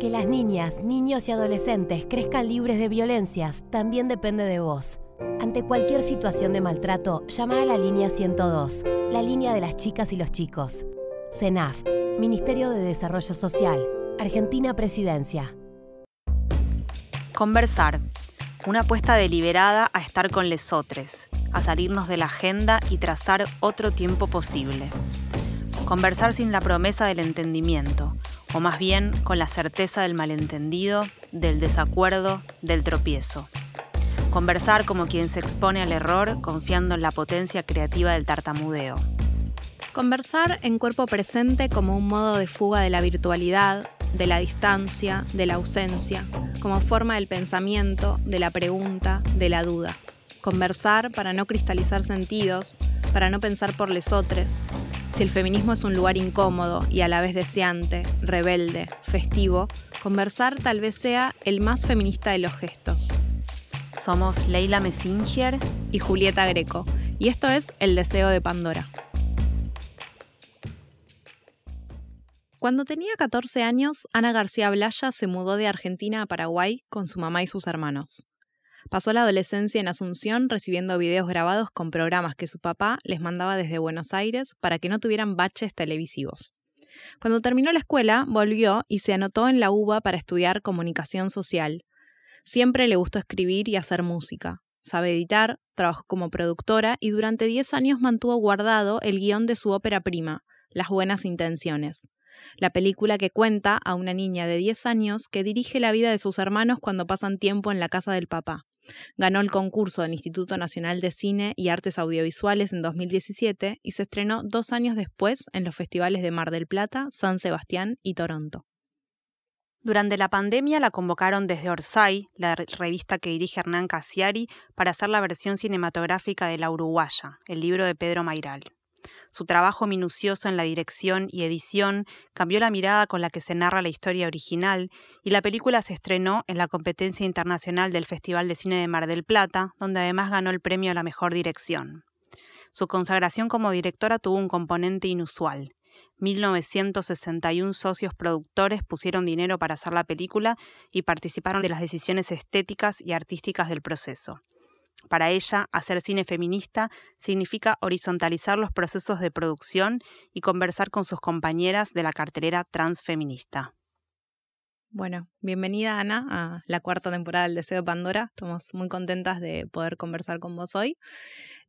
Que las niñas, niños y adolescentes crezcan libres de violencias también depende de vos. Ante cualquier situación de maltrato, llama a la línea 102, la línea de las chicas y los chicos. CENAF, Ministerio de Desarrollo Social, Argentina Presidencia. Conversar. Una apuesta deliberada a estar con lesotres, a salirnos de la agenda y trazar otro tiempo posible. Conversar sin la promesa del entendimiento, o más bien con la certeza del malentendido, del desacuerdo, del tropiezo. Conversar como quien se expone al error confiando en la potencia creativa del tartamudeo. Conversar en cuerpo presente como un modo de fuga de la virtualidad, de la distancia, de la ausencia, como forma del pensamiento, de la pregunta, de la duda. Conversar para no cristalizar sentidos, para no pensar por lesotres, si el feminismo es un lugar incómodo y a la vez deseante, rebelde, festivo, conversar tal vez sea el más feminista de los gestos. Somos Leila Messinger y Julieta Greco, y esto es El Deseo de Pandora. Cuando tenía 14 años, Ana García Blaya se mudó de Argentina a Paraguay con su mamá y sus hermanos. Pasó la adolescencia en Asunción recibiendo videos grabados con programas que su papá les mandaba desde Buenos Aires para que no tuvieran baches televisivos. Cuando terminó la escuela, volvió y se anotó en la UBA para estudiar comunicación social. Siempre le gustó escribir y hacer música. Sabe editar, trabajó como productora y durante 10 años mantuvo guardado el guion de su ópera prima, Las Buenas Intenciones. La película que cuenta a una niña de 10 años que dirige la vida de sus hermanos cuando pasan tiempo en la casa del papá. Ganó el concurso del Instituto Nacional de Cine y Artes Audiovisuales en 2017 y se estrenó dos años después en los festivales de Mar del Plata, San Sebastián y Toronto. Durante la pandemia la convocaron desde Orsay, la revista que dirige Hernán Casiari, para hacer la versión cinematográfica de La Uruguaya, el libro de Pedro Mairal. Su trabajo minucioso en la dirección y edición cambió la mirada con la que se narra la historia original y la película se estrenó en la competencia internacional del Festival de Cine de Mar del Plata, donde además ganó el premio a la mejor dirección. Su consagración como directora tuvo un componente inusual. 1961 socios productores pusieron dinero para hacer la película y participaron de las decisiones estéticas y artísticas del proceso. Para ella, hacer cine feminista significa horizontalizar los procesos de producción y conversar con sus compañeras de la cartelera transfeminista. Bueno, bienvenida Ana a la cuarta temporada del Deseo de Pandora. Estamos muy contentas de poder conversar con vos hoy.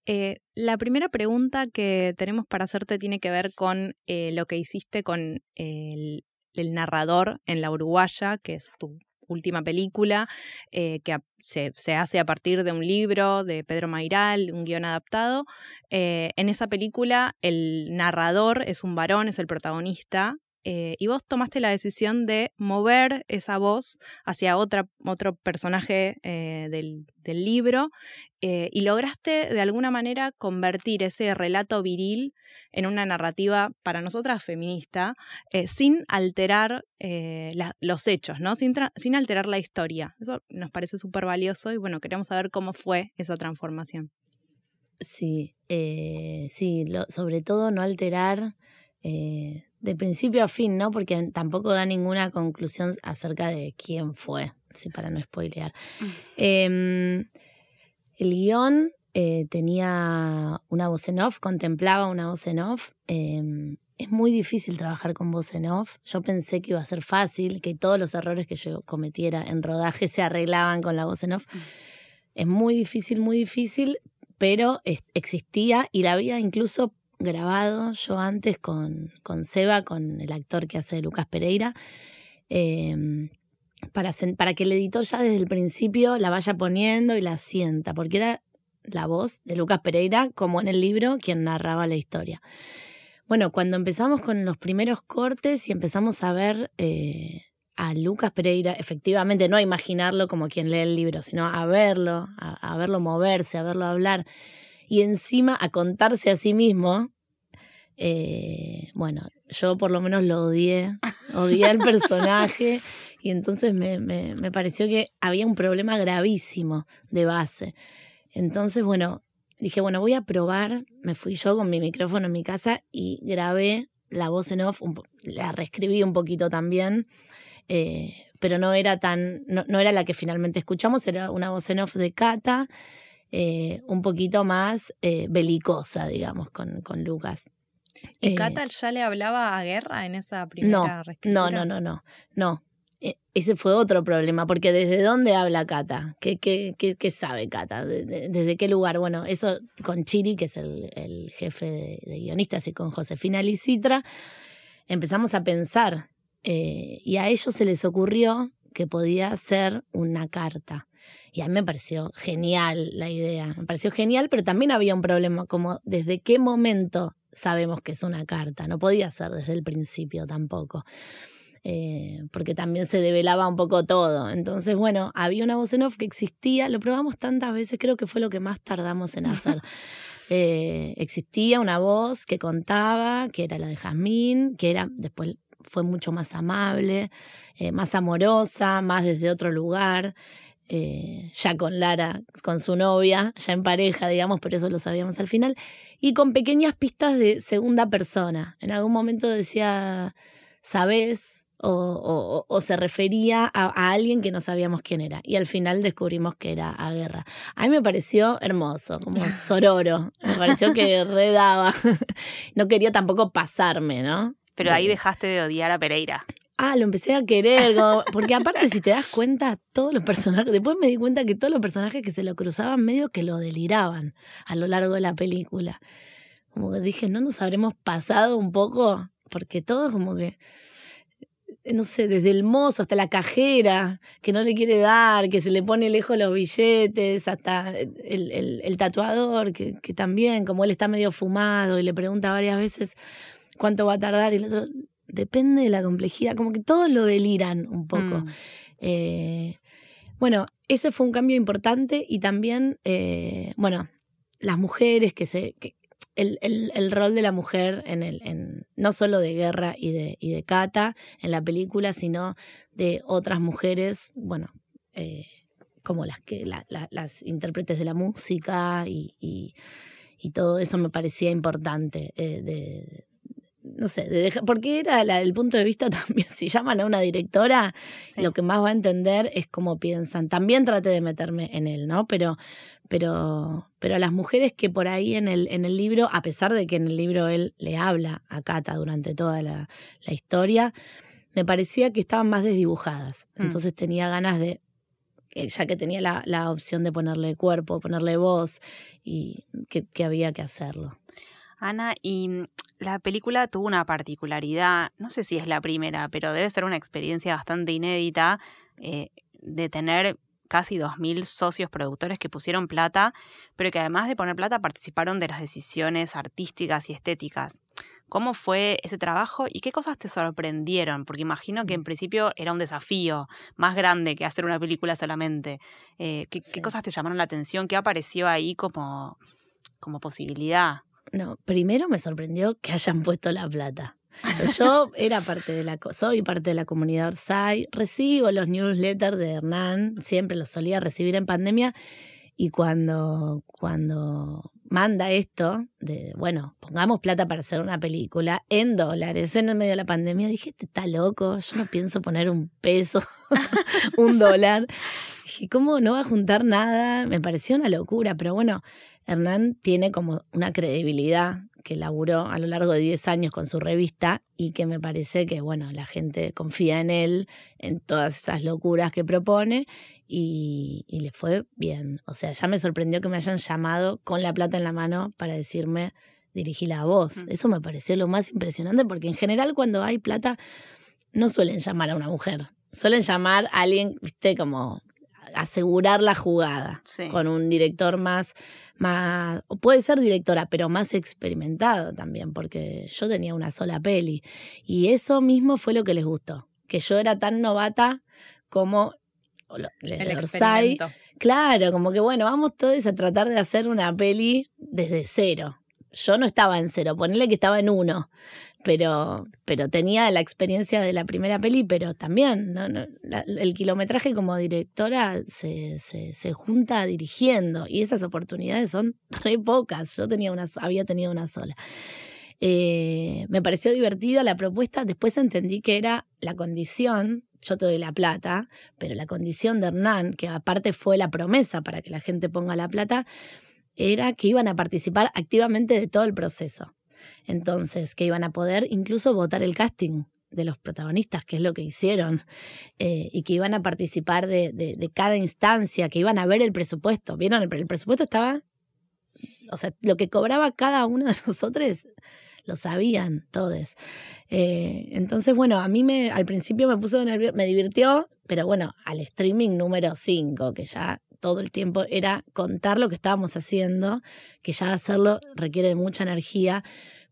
Eh, la primera pregunta que tenemos para hacerte tiene que ver con eh, lo que hiciste con el, el narrador en La Uruguaya, que es tu última película, eh, que se, hace a partir de un libro de Pedro Mairal, un guion adaptado. Eh, en esa película el narrador es un varón, es el protagonista, eh, y vos tomaste la decisión de mover esa voz hacia otro personaje del, del, libro y lograste de alguna manera convertir ese relato viril en una narrativa para nosotras feminista, eh, sin alterar eh, los hechos, ¿no? Sin, alterar la historia. Eso nos parece súper valioso y bueno, queremos saber cómo fue esa transformación. Sí, eh, sí, sobre todo no alterar de principio a fin, ¿no? Porque tampoco da ninguna conclusión acerca de quién fue, para no spoilear. Mm. Em, el guion eh, tenía una voz en off, contemplaba una voz en off. Em, es muy difícil trabajar con voz en off. Yo pensé que iba a ser fácil, que todos los errores que yo cometiera en rodaje se arreglaban con la voz en off. Mm. Es muy difícil, muy difícil, pero existía y la había incluso grabado yo antes con, con Seba, con el actor que hace Lucas Pereira. Em, para, para que el editor ya desde el principio la vaya poniendo y la sienta, porque era la voz de Lucas Pereira, como en el libro, quien narraba la historia. Bueno, cuando empezamos con los primeros cortes y empezamos a ver eh, a Lucas Pereira, efectivamente no a imaginarlo como quien lee el libro, sino a verlo, a, verlo moverse, a verlo hablar y encima a contarse a sí mismo, eh, bueno, yo por lo menos lo odié, odié al personaje y entonces me, me pareció que había un problema gravísimo de base. Entonces, bueno, dije, bueno, voy a probar. Me fui yo con mi micrófono en mi casa y grabé la voz en off, la reescribí un poquito también. eh, pero no era tan, no, era la que finalmente escuchamos, era una voz en off de Cata, eh, un poquito más eh, belicosa, digamos, con, con Lucas. ¿Y Cata ya le hablaba a guerra en esa primera no, No, no, no, no, no. E, ese fue otro problema, porque ¿desde dónde habla Cata? ¿Qué, qué, qué, sabe Cata? ¿Desde qué lugar? Bueno, eso con Chiri, que es el, jefe de, guionistas, y con Josefina Licitra, empezamos a pensar, eh, y a ellos se les ocurrió que podía ser una carta. Y a mí me pareció genial la idea, me pareció genial, pero también había un problema, como desde qué momento sabemos que es una carta, no podía ser desde el principio tampoco. Eh, porque también se develaba un poco todo. Entonces, bueno, había una voz en off que existía, lo probamos tantas veces, creo que fue lo que más tardamos en hacer. Eh, existía una voz que contaba, que era la de Jazmín, que era después fue mucho más amable, eh, más amorosa, más desde otro lugar. Ya con Lara, con su novia, ya en pareja, digamos, por eso lo sabíamos al final, y con pequeñas pistas de segunda persona. En algún momento decía, ¿sabes? o, se refería a, alguien que no sabíamos quién era. Y al final descubrimos que era a guerra. A mí me pareció hermoso, como sororo. Me pareció que redaba. no quería tampoco pasarme, ¿no? Pero ahí dejaste de odiar a Pereira. Ah, lo empecé a querer, porque aparte si te das cuenta, todos los personajes, después me di cuenta que todos los personajes que se lo cruzaban medio que lo deliraban a lo largo de la película. Como que dije, ¿no nos habremos pasado un poco? Porque todos como que no sé, desde el mozo hasta la cajera, que no le quiere dar, que se le pone lejos los billetes, hasta el, el, tatuador, que, que, también, como él está medio fumado y le pregunta varias veces cuánto va a tardar, y el otro, depende de la complejidad, como que todos lo deliran un poco. Mm. Eh, bueno, ese fue un cambio importante y también, eh, bueno, las mujeres que se, el, el, el, rol de la mujer en el, en, no solo de Guerra y de, y de Cata en la película, sino de otras mujeres, bueno, eh, como las que las intérpretes de la música y, y, y, todo eso me parecía importante eh, de, no sé, de dejar, porque era el punto de vista también, si llaman a una directora, lo que más va a entender es cómo piensan. También traté de meterme en él, ¿no? Pero, pero, pero las mujeres que por ahí en el, en el libro, a pesar de que en el libro él le habla a Cata durante toda la, historia, me parecía que estaban más desdibujadas. Mm. Entonces tenía ganas de, ya que tenía la, la opción de ponerle cuerpo, ponerle voz, y que, que había que hacerlo. Ana, y la película tuvo una particularidad, no sé si es la primera, pero debe ser una experiencia bastante inédita eh, de tener casi 2.000 socios productores que pusieron plata, pero que además de poner plata participaron de las decisiones artísticas y estéticas. ¿Cómo fue ese trabajo y qué cosas te sorprendieron? Porque imagino que en principio era un desafío más grande que hacer una película solamente. Eh, ¿qué, cosas te llamaron la atención? ¿Qué apareció ahí como, como posibilidad? No, primero me sorprendió que hayan puesto la plata. Yo era parte de la, soy parte de la comunidad Orsay, recibo los newsletters de Hernán, siempre los solía recibir en pandemia, y cuando, cuando manda esto, de, bueno, pongamos plata para hacer una película en dólares en el medio de la pandemia, dije, este está loco, yo no pienso poner un peso, un dólar. Dije, ¿cómo no va a juntar nada? Me pareció una locura, pero bueno, Hernán tiene como una credibilidad que laburó a lo largo de 10 años con su revista y que me parece que, bueno, la gente confía en él, en todas esas locuras que propone y, le fue bien. O sea, ya me sorprendió que me hayan llamado con la plata en la mano para decirme, dirigí la voz. Mm. Eso me pareció lo más impresionante porque en general cuando hay plata no suelen llamar a una mujer. Suelen llamar a alguien, viste, como asegurar la jugada con un director más, más, puede ser directora, pero más experimentado también, porque yo tenía una sola peli. Y eso mismo fue lo que les gustó, que yo era tan novata como el Claro, como que bueno, vamos todos a tratar de hacer una peli desde cero. Yo no estaba en cero, ponerle que estaba en uno pero, pero tenía la experiencia de la primera peli, pero también ¿no? el kilometraje como directora se, se, junta dirigiendo y esas oportunidades son re pocas. Yo tenía una, había tenido una sola. Eh, me pareció divertida la propuesta, después entendí que era la condición, yo te doy la plata, pero la condición de Hernán, que aparte fue la promesa para que la gente ponga la plata, era que iban a participar activamente de todo el proceso. Entonces, que iban a poder incluso votar el casting de los protagonistas, que es lo que hicieron, eh, y que iban a participar de, cada instancia, que iban a ver el presupuesto. ¿Vieron? El, presupuesto estaba, o sea, lo que cobraba cada uno de nosotros lo sabían todos. Eh, entonces, bueno, a mí me, al principio me puso nervioso, me divirtió, pero bueno, al streaming número 5, que ya todo el tiempo era contar lo que estábamos haciendo, que ya hacerlo requiere mucha energía,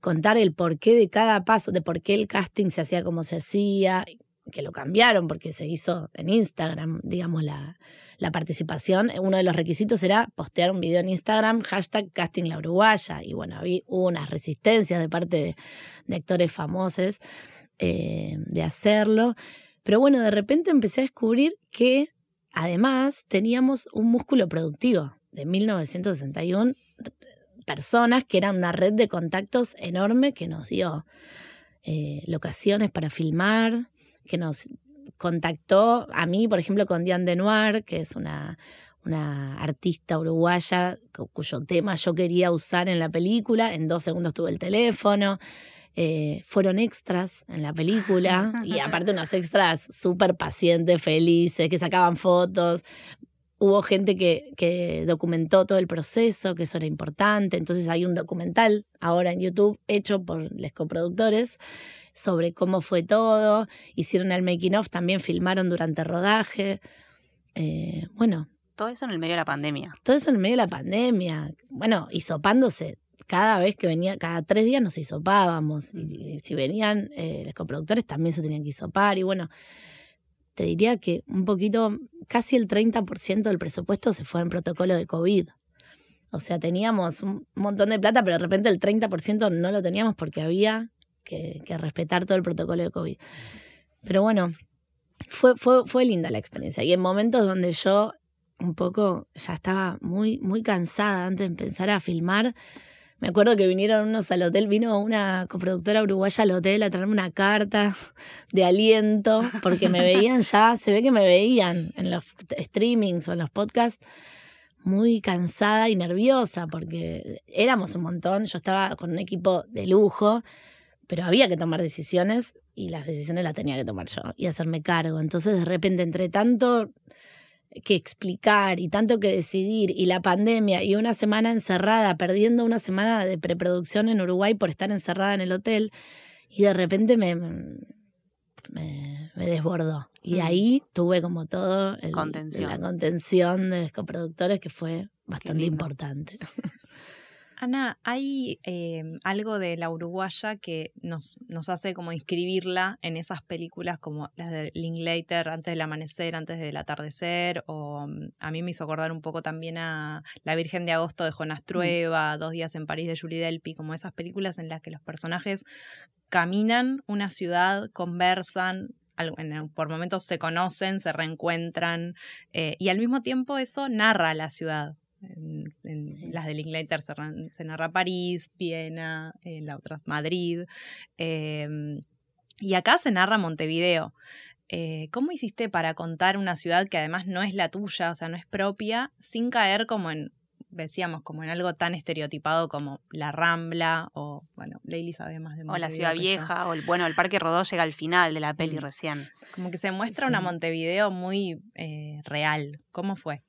contar el porqué de cada paso, de por qué el casting se hacía como se hacía, que lo cambiaron porque se hizo en Instagram, digamos, la, la participación. Uno de los requisitos era postear un video en Instagram, hashtag casting la uruguaya. Y bueno, había unas resistencias de parte de, actores famosos eh, de hacerlo. Pero bueno, de repente empecé a descubrir que además teníamos un músculo productivo de 1961 personas, que eran una red de contactos enorme que nos dio eh, locaciones para filmar, que nos contactó a mí, por ejemplo, con Diane Denoir, que es una, una artista uruguaya cuyo tema yo quería usar en la película. En dos segundos tuve el teléfono. Eh, fueron extras en la película y aparte unos extras súper pacientes, felices, que sacaban fotos hubo gente que, que, documentó todo el proceso, que eso era importante. Entonces hay un documental ahora en YouTube hecho por los coproductores sobre cómo fue todo. Hicieron el making of, también filmaron durante el rodaje. Eh, bueno. Todo eso en el medio de la pandemia. Todo eso en el medio de la pandemia. Bueno, hisopándose. Cada vez que venía, cada tres días nos hisopábamos. Y, si venían eh, los coproductores también se tenían que hisopar. Y bueno, te diría que un poquito, casi el 30% del presupuesto se fue en protocolo de COVID. O sea, teníamos un montón de plata, pero de repente el 30% no lo teníamos porque había que, respetar todo el protocolo de COVID. Pero bueno, fue, fue, fue linda la experiencia. Y en momentos donde yo un poco ya estaba muy, muy cansada antes de empezar a filmar, me acuerdo que vinieron unos al hotel, vino una coproductora uruguaya al hotel a traerme una carta de aliento, porque me veían ya, se ve que me veían en los streamings o en los podcasts muy cansada y nerviosa, porque éramos un montón, yo estaba con un equipo de lujo, pero había que tomar decisiones y las decisiones las tenía que tomar yo y hacerme cargo. Entonces de repente entre tanto que explicar y tanto que decidir y la pandemia y una semana encerrada, perdiendo una semana de preproducción en Uruguay por estar encerrada en el hotel y de repente me, me, desbordó. Y mm. ahí tuve como todo el, la contención de los coproductores que fue bastante importante. Ana, hay em, algo de la uruguaya que nos, nos hace como inscribirla en esas películas como las de Linklater, Antes del Amanecer, Antes del Atardecer, o mm, a mí me hizo acordar un poco también a La Virgen de Agosto de Jonas mm. Trueba, Dos días en París de Julie Delpy, como esas películas en las que los personajes caminan una ciudad, conversan, por momentos se conocen, se reencuentran eh, y al mismo tiempo eso narra la ciudad. En, las de Linklater se, se, narra París, Viena, en la otra Madrid. Em, y acá se narra Montevideo. Eh, ¿Cómo hiciste para contar una ciudad que además no es la tuya, o sea, no es propia, sin caer como en, decíamos, como en algo tan estereotipado como la Rambla o, bueno, Leili sabe más de Montevideo. O la Ciudad Vieja, o el, bueno, el Parque Rodó llega al final de la peli mm. recién. Como que se muestra una Montevideo muy eh, real. ¿Cómo fue?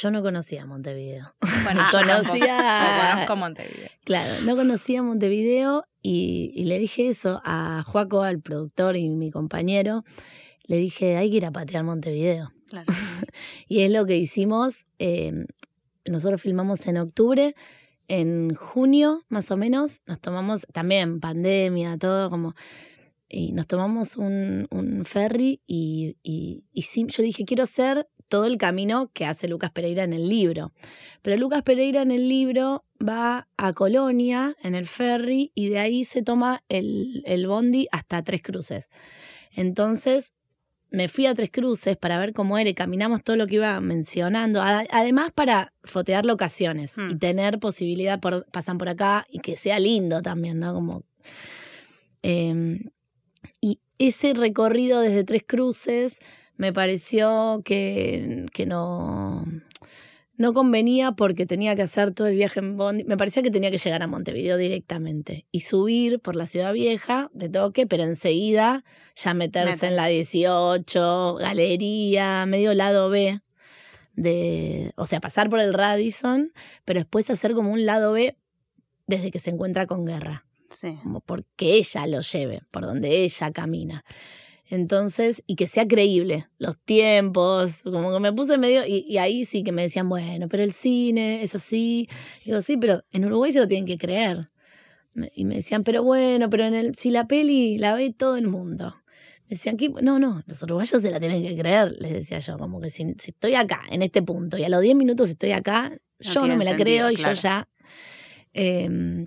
Yo no conocía Montevideo. Bueno, conocía. conozco Montevideo. Claro, no conocía Montevideo y, le dije eso a Juaco, al productor y mi compañero. Le dije, hay que ir a patear Montevideo. Claro. y es lo que hicimos. Em, nosotros filmamos en octubre. En junio, más o menos, nos tomamos también pandemia, todo como y nos tomamos un, un ferry y, y, y yo dije, quiero ser todo el camino que hace Lucas Pereira en el libro. Pero Lucas Pereira en el libro va a Colonia en el ferry y de ahí se toma el, el bondi hasta Tres Cruces. Entonces, me fui a Tres Cruces para ver cómo era y caminamos todo lo que iba mencionando. Además, para fotear locaciones y hmm. tener posibilidad, por, pasan por acá y que sea lindo también, ¿no? Como. Em, y ese recorrido desde Tres Cruces me pareció que, que no no convenía porque tenía que hacer todo el viaje en Bondi. Me parecía que tenía que llegar a Montevideo directamente y subir por la ciudad vieja de toque, pero enseguida ya meterse en la 18, galería, medio lado B. De, o sea, pasar por el Radisson, pero después hacer como un lado B desde que se encuentra con guerra. Sí. Como porque ella lo lleve, por donde ella camina. Entonces, y que sea creíble, los tiempos, como que me puse medio, y, ahí sí que me decían, bueno, pero el cine es así. Y digo, sí, pero en Uruguay se lo tienen que creer. Y me decían, pero bueno, pero en el, si la peli la ve todo el mundo. Me decían, no, no, los uruguayos se la tienen que creer, les decía yo, como que si, estoy acá, en este punto, y a los 10 minutos estoy acá, yo no me la creo y yo ya... Em,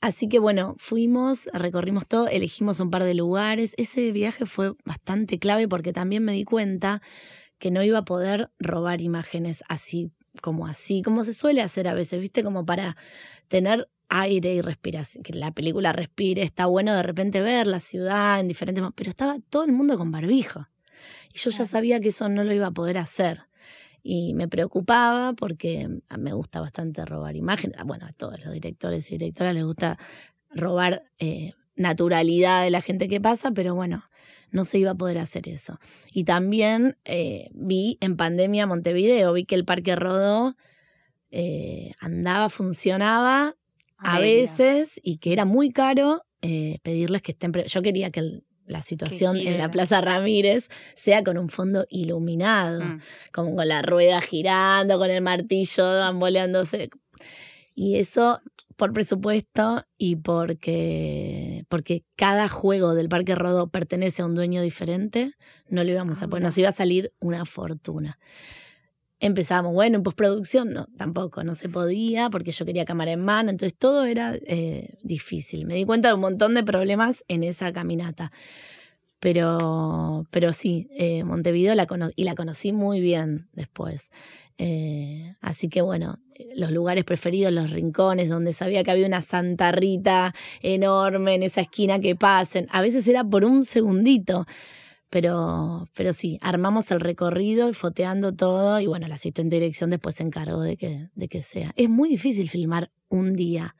Así que bueno, fuimos, recorrimos todo, elegimos un par de lugares. Ese viaje fue bastante clave porque también me di cuenta que no iba a poder robar imágenes así como así, como se suele hacer a veces, ¿viste? Como para tener aire y respiración, que la película respire, está bueno de repente ver la ciudad en diferentes... Pero estaba todo el mundo con barbijo. Y yo ya sabía que eso no lo iba a poder hacer y me preocupaba porque me gusta bastante robar imágenes. Bueno, a todos los directores y directoras les gusta robar eh, naturalidad de la gente que pasa, pero bueno, no se iba a poder hacer eso. Y también eh, vi en pandemia Montevideo, vi que el Parque Rodó eh, andaba, funcionaba a, veces y que era muy caro pedirles que estén... Yo quería que el la situación en la Plaza Ramírez sea con un fondo iluminado, mm. como con la rueda girando, con el martillo bamboleándose. Y eso por presupuesto y porque, porque cada juego del Parque Rodó pertenece a un dueño diferente, no lo íbamos a ah, poner, nos iba a salir una fortuna empezamos, bueno, en postproducción no, tampoco, no se podía porque yo quería cámara en mano, entonces todo era eh, difícil. Me di cuenta de un montón de problemas en esa caminata. Pero, pero sí, eh, Montevideo la y la conocí muy bien después. Eh, así que bueno, los lugares preferidos, los rincones, donde sabía que había una Santa Rita enorme en esa esquina que pasen. A veces era por un segundito. Pero, pero sí, armamos el recorrido y foteando todo y bueno, la asistente de dirección después se encargó de que, de que sea. Es muy difícil filmar un día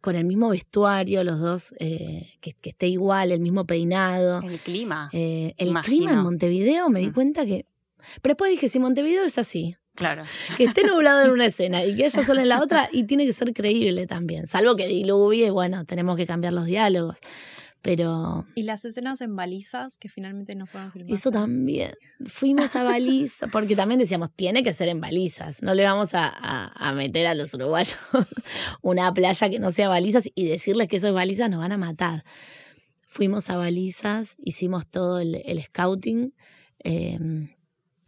con el mismo vestuario, los dos, eh, que, esté igual, el mismo peinado. El clima. Eh, el clima en Montevideo, me di mm. cuenta que... Pero después dije, si Montevideo es así, Claro. Que esté nublado en una escena y que ella sola en la otra, y tiene que ser creíble también. Salvo que diluvie, bueno, tenemos que cambiar los diálogos. Pero. ¿Y las escenas en balizas que finalmente no fueron filmadas? Eso también. Fuimos a balizas, porque también decíamos, tiene que ser en balizas. No le vamos a, a, meter a los uruguayos una playa que no sea balizas y decirles que eso es balizas nos van a matar. Fuimos a balizas, hicimos todo el, scouting. Em,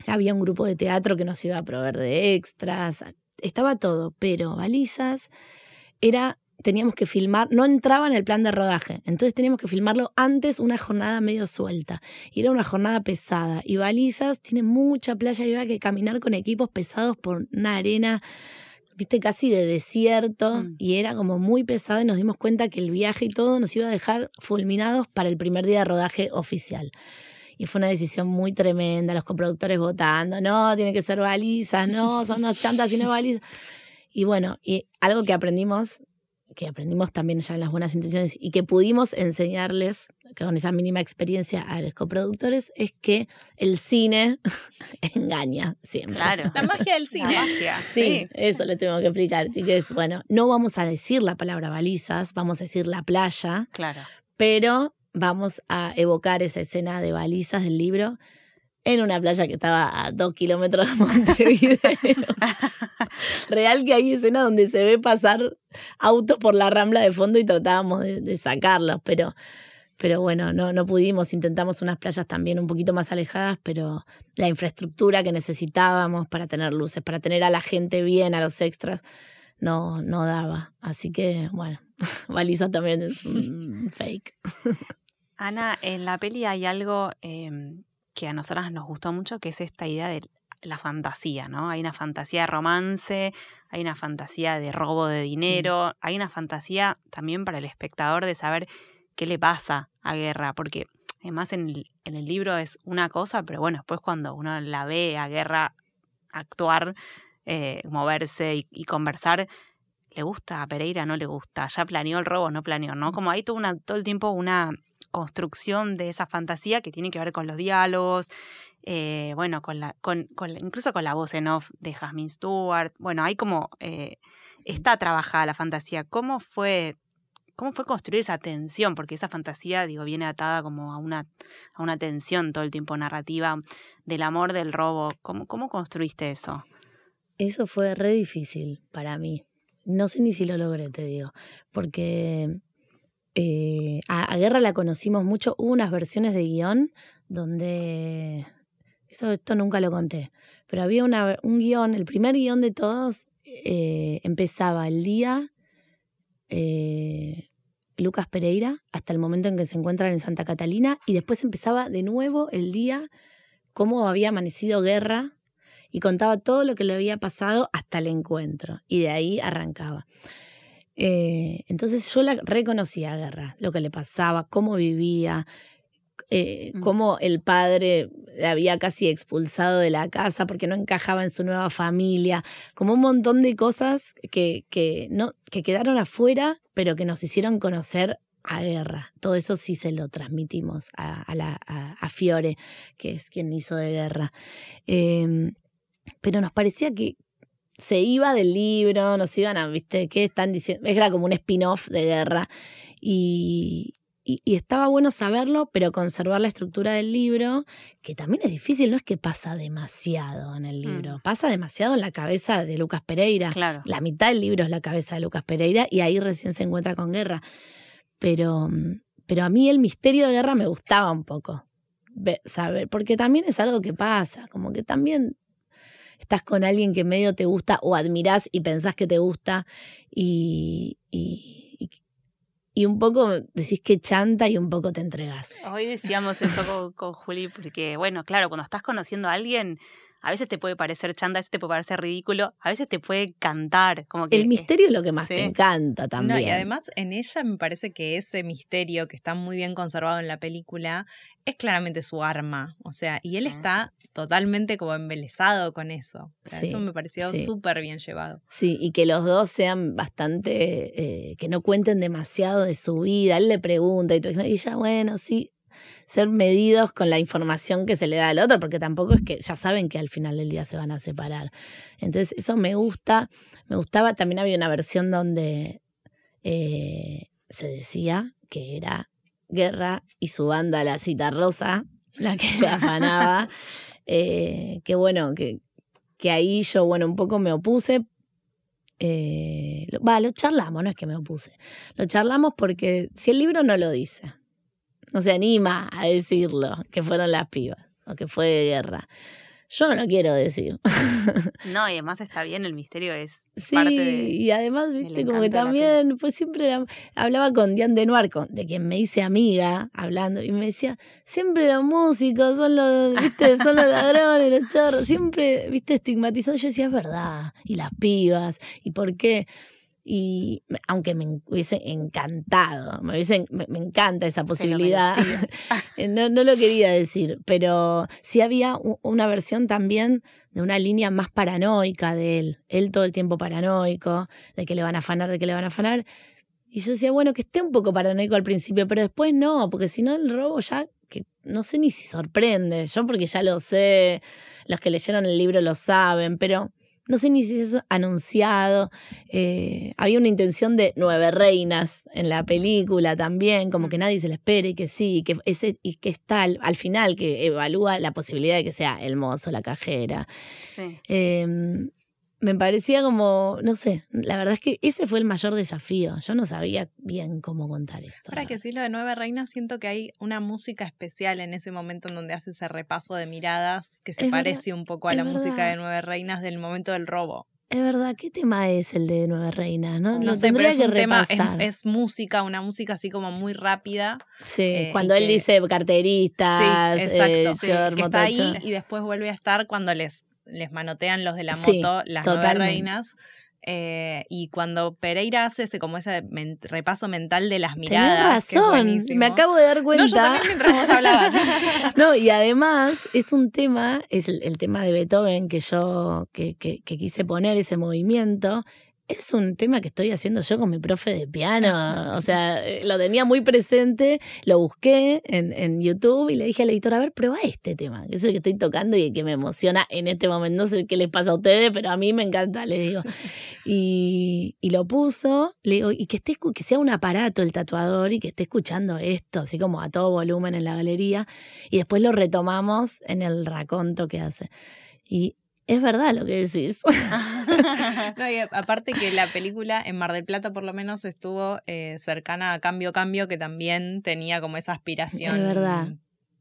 había un grupo de teatro que nos iba a proveer de extras. Estaba todo, pero balizas era teníamos que filmar, no entraba en el plan de rodaje, entonces teníamos que filmarlo antes una jornada medio suelta. Y era una jornada pesada. Y Balizas tiene mucha playa y había que caminar con equipos pesados por una arena, viste, casi de desierto. Mm. Y era como muy pesado y nos dimos cuenta que el viaje y todo nos iba a dejar fulminados para el primer día de rodaje oficial. Y fue una decisión muy tremenda, los coproductores votando, no, tiene que ser balizas, no, son unos chantas y no balizas. Y bueno, y algo que aprendimos que aprendimos también ya en las buenas intenciones y que pudimos enseñarles con esa mínima experiencia a los coproductores es que el cine engaña siempre. Claro. La magia del cine. La magia. Sí, eso lo tengo que explicar. Así que es, bueno, no vamos a decir la palabra balizas, vamos a decir la playa. Claro. Pero vamos a evocar esa escena de balizas del libro en una playa que estaba a dos kilómetros de Montevideo. Real que hay escenas donde se ve pasar autos por la rambla de fondo y tratábamos de, sacarlos, pero, pero bueno, no, no pudimos. Intentamos unas playas también un poquito más alejadas, pero la infraestructura que necesitábamos para tener luces, para tener a la gente bien, a los extras, no, no daba. Así que, bueno, Baliza también es un fake. Ana, en la peli hay algo em, que a nosotras nos gustó mucho, que es esta idea de la fantasía, ¿no? Hay una fantasía de romance, hay una fantasía de robo de dinero, hay una fantasía también para el espectador de saber qué le pasa a Guerra, porque además en el, en el libro es una cosa, pero bueno, después cuando uno la ve a Guerra actuar, eh, moverse y, conversar, le gusta a Pereira, no le gusta, ya planeó el robo, no planeó, ¿no? Como hay todo, una, todo el tiempo una construcción de esa fantasía que tiene que ver con los diálogos, eh, bueno, con la, con, incluso con la voz en off de Jasmine Stewart. Bueno, hay como eh, está trabajada la fantasía. ¿Cómo fue, cómo fue construir esa tensión? Porque esa fantasía, digo, viene atada como a una, a una tensión todo el tiempo narrativa del amor, del robo. ¿Cómo, cómo construiste eso? Eso fue re difícil para mí. No sé ni si lo logré, te digo, porque eh, a, Guerra la conocimos mucho. Hubo unas versiones de guion donde. Eso, esto nunca lo conté. Pero había un guion, el primer guion de todos eh, empezaba el día eh, Lucas Pereira hasta el momento en que se encuentran en Santa Catalina y después empezaba de nuevo el día cómo había amanecido guerra y contaba todo lo que le había pasado hasta el encuentro y de ahí arrancaba. Eh, entonces yo la reconocía a Guerra, lo que le pasaba, cómo vivía, eh, mm. cómo el padre la había casi expulsado de la casa porque no encajaba en su nueva familia, como un montón de cosas que, que, no, que quedaron afuera, pero que nos hicieron conocer a Guerra. Todo eso sí se lo transmitimos a, la, a, Fiore, que es quien hizo de Guerra. Em, pero nos parecía que, se iba del libro, nos iban a, viste, ¿qué están diciendo? Era como un spin-off de guerra. Y, y, estaba bueno saberlo, pero conservar la estructura del libro, que también es difícil, no es que pasa demasiado en el libro, mm. pasa demasiado en la cabeza de Lucas Pereira. Claro. La mitad del libro es la cabeza de Lucas Pereira y ahí recién se encuentra con Guerra. Pero, pero a mí el misterio de Guerra me gustaba un poco. Saber, porque también es algo que pasa, como que también estás con alguien que medio te gusta o admirás y pensás que te gusta y, y, y un poco decís que chanta y un poco te entregas. Hoy decíamos eso con, con Juli porque, bueno, claro, cuando estás conociendo a alguien a veces te puede parecer chanda, a veces te puede parecer ridículo, a veces te puede cantar. Como que, el misterio es lo que más te encanta también. y además en ella me parece que ese misterio que está muy bien conservado en la película es claramente su arma. O sea, y él ah. está totalmente como embelesado con eso. eso me pareció súper bien llevado. Sí, y que los dos sean bastante, eh, que no cuenten demasiado de su vida. Él le pregunta y tú dices, y ya bueno, sí, ser medidos con la información que se le da al otro, porque tampoco es que ya saben que al final del día se van a separar. Entonces, eso me gusta. Me gustaba, también había una versión donde eh, se decía que era Guerra y su banda La Cita Rosa, la que la afanaba. eh, que bueno, que, que ahí yo, bueno, un poco me opuse, eh, va, lo charlamos, no es que me opuse. Lo charlamos porque si el libro no lo dice, no se anima a decirlo, que fueron las pibas o que fue de guerra. Yo no lo quiero decir. No, y además está bien, el misterio es sí, y además, viste, como que también, pues siempre hablaba con Diane de Nuarco, de quien me hice amiga, hablando, y me decía, siempre los músicos son los, viste, son los ladrones, los chorros, siempre, viste, estigmatizado. Yo decía, es verdad, y las pibas, y por qué. Y aunque me hubiese encantado, me, hubiese, me, encanta esa posibilidad, no, no, lo quería decir, pero sí había una versión también de una línea más paranoica de él, él todo el tiempo paranoico, de que le van a afanar, de que le van a afanar. Y yo decía, bueno, que esté un poco paranoico al principio, pero después no, porque si no el robo ya, que no sé ni si sorprende, yo porque ya lo sé, los que leyeron el libro lo saben, pero no sé ni si es anunciado. Eh, había una intención de nueve reinas en la película también, como que nadie se la espere y que sí, que ese, y que está al, final, que evalúa la posibilidad de que sea el mozo, la cajera. Sí. Em, me parecía como, no sé, la verdad es que ese fue el mayor desafío. Yo no sabía bien cómo contar esto. Ahora que sí, lo de Nueve Reinas, siento que hay una música especial en ese momento en donde hace ese repaso de miradas que se parece un poco a la música de Nueve Reinas del momento del robo. es verdad, ¿qué tema es el de Nueve Reinas? No, No Lo sé, tendría pero es que un tema, es, repasar. es música, una música así como muy rápida. sí, eh, cuando él que- dice carteristas, sí, exacto. eh, Sí, chor, que está ahí y después vuelve a estar cuando les, les manotean los de la Sí, moto, las nueve reinas. Eh, y cuando Pereira hace ese como ese men- repaso mental de las Tenés miradas. es razón, me acabo de dar cuenta. No, yo también mientras vos hablabas. No, y además es un tema, es el, el tema de Beethoven que yo que, que- que quise poner, ese movimiento. Es un tema que estoy haciendo yo con mi profe de piano. O sea, eh, lo tenía muy presente, lo busqué en, en YouTube y le dije al editor, a ver, prueba este tema, que es el que estoy tocando y el que me emociona en este momento. No sé qué les pasa a ustedes, pero a mí me encanta, le digo. Y, y lo puso, le digo, y que, esté, que sea un aparato el tatuador y que esté escuchando esto, así como a todo volumen en la galería. Y después lo retomamos en el raconto que hace. Y es verdad lo que decís. No, y aparte que la película en Mar del Plata por lo menos estuvo eh, cercana a Cambio Cambio, que también tenía como esa aspiración. Es verdad.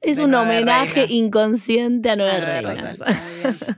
Es un Nueve homenaje Reinas. inconsciente a Nueve Nueve Reinas. Reinas.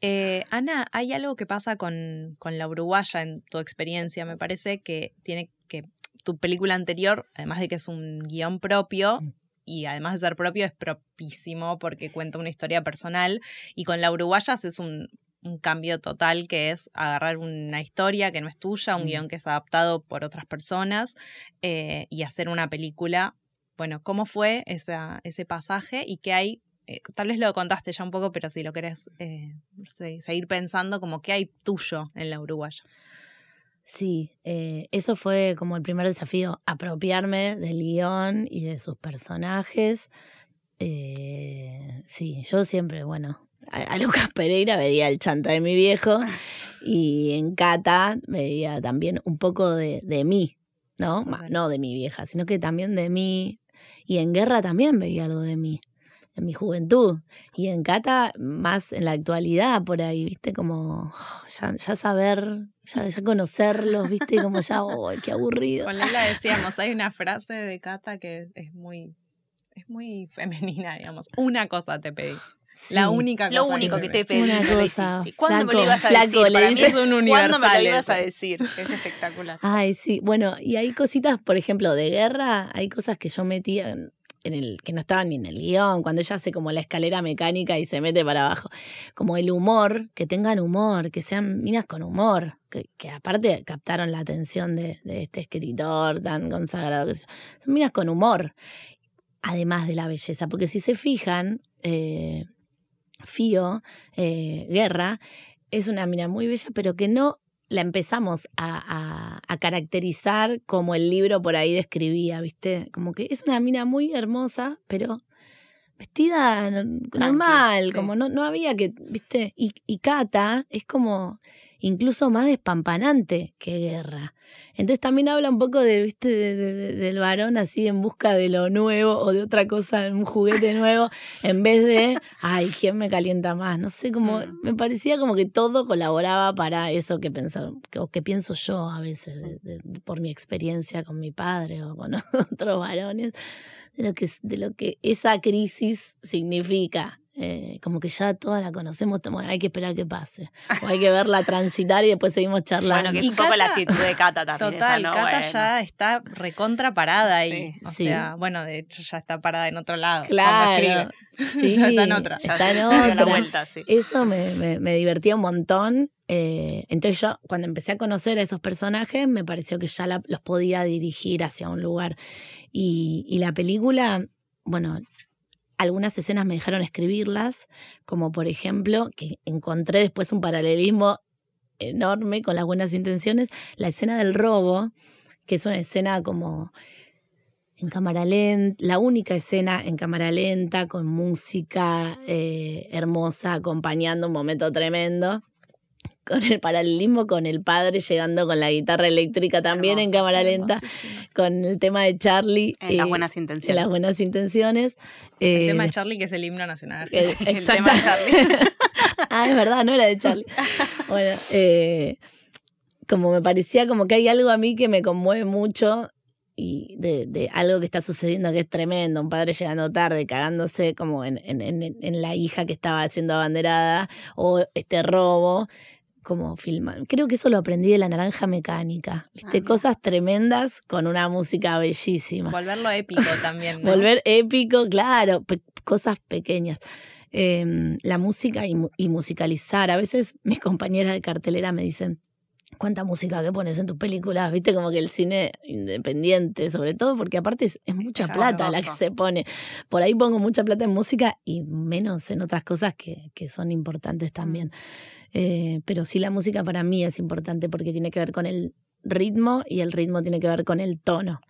Eh, Ana, hay algo que pasa con, con la uruguaya en tu experiencia. Me parece que tiene que tu película anterior, además de que es un guion propio, Mm. Y además de ser propio, es propísimo porque cuenta una historia personal. Y con la uruguaya es un, un cambio total que es agarrar una historia que no es tuya, un Mm. guion que es adaptado por otras personas eh, y hacer una película. Bueno, ¿cómo fue esa, ese pasaje y qué hay? eh, tal vez lo contaste ya un poco, pero si lo querés eh, se- seguir pensando, como qué hay tuyo en la uruguaya. Sí, eh, eso fue como el primer desafío, apropiarme del guion y de sus personajes. Eh, sí, yo siempre, bueno, a, a Lucas Pereira veía el chanta de mi viejo y en Cata veía también un poco de, de mí, ¿no? No de mi vieja, sino que también de mí. Y en Guerra también veía algo de mí, en mi juventud. Y en Cata más en la actualidad, por ahí, ¿viste? Como ya, ya saber, ya, ya conocerlos, ¿viste? Como ya, oh, qué aburrido. Con Lola decíamos, hay una frase de Cata que es muy, es muy femenina, digamos. Una cosa te pedí. La Sí. única cosa. Lo único que te pedí, Una me lo cosa. ¿Cuándo me flaco, lo ibas a flaco, decir? Para mí es un ¿Cuándo me lo ibas a decir? Es espectacular. Ay, sí. Bueno, y hay cositas, por ejemplo, de guerra, hay cosas que yo metía en el que no estaban ni en el guion, cuando ella hace como la escalera mecánica y se mete para abajo. Como el humor, que tengan humor, que sean minas con humor, que, que aparte captaron la atención de, de este escritor tan consagrado. Que son son minas con humor, además de la belleza, porque si se fijan, eh, Fío, eh, Guerra, es una mina muy bella, pero que no la empezamos a, a- a caracterizar como el libro por ahí describía, ¿viste? Como que es una mina muy hermosa, pero vestida no- normal, sí. como no, no había que, ¿viste? Y, y Cata es como incluso más despampanante que Guerra. Entonces también habla un poco de, ¿viste? de- de- de- del varón así en busca de lo nuevo o de otra cosa, un juguete nuevo, en vez de, ay, ¿quién me calienta más? No sé, como me parecía como que todo colaboraba para eso que pensaba, que, o que pienso yo a veces, de- por mi experiencia con mi padre o con otros varones, de lo que, de lo que esa crisis significa. Eh, como que ya toda la conocemos, bueno, hay que esperar que pase. O hay que verla transitar y después seguimos charlando. Bueno, que es Y un poco la actitud de Cata también. esa, Total, ¿no? Cata Bueno. ya está recontra parada ahí. Sí. o Sí. sea, bueno, de hecho ya está parada en otro lado. Claro. Sí, Ya está en otra. Ya está en otra. vuelta, sí. Eso me, me, me divertía un montón. eh, entonces yo, cuando empecé a conocer a esos personajes, me pareció que ya la- los podía dirigir hacia un lugar. Y, y la película, bueno, algunas escenas me dejaron escribirlas, como por ejemplo, que encontré después un paralelismo enorme con las buenas intenciones, la escena del robo, que es una escena como en cámara lenta, la única escena en cámara lenta, con música eh, hermosa, acompañando un momento tremendo. Con el paralelismo con el padre llegando con la guitarra eléctrica también en cámara lenta, con el tema de Charlie. En las eh, buenas en intenciones. las buenas intenciones. El eh, tema de Charlie, que es el himno nacional. El tema de Charlie. ah, es verdad, no era de Charlie. Bueno, eh, como me parecía como que hay algo a mí que me conmueve mucho y de, de algo que está sucediendo que es tremendo, un padre llegando tarde, cagándose como en, en, en, en la hija que estaba siendo abanderada, o este robo, como filmar. Creo que eso lo aprendí de la naranja mecánica. ¿Viste? Ah. Cosas tremendas con una música bellísima. Volverlo épico también. ¿no? Volver épico, claro, pe- cosas pequeñas. Em, la música y, mu- y musicalizar. A veces mis compañeras de cartelera me dicen, ¿cuánta música que pones en tus películas? Viste, como que el cine independiente, sobre todo porque aparte es, es mucha Es plata la que se pone. Por ahí pongo mucha plata en música y menos en otras cosas que, que son importantes también. Eh, pero sí la música para mí es importante porque tiene que ver con el ritmo y el ritmo tiene que ver con el tono.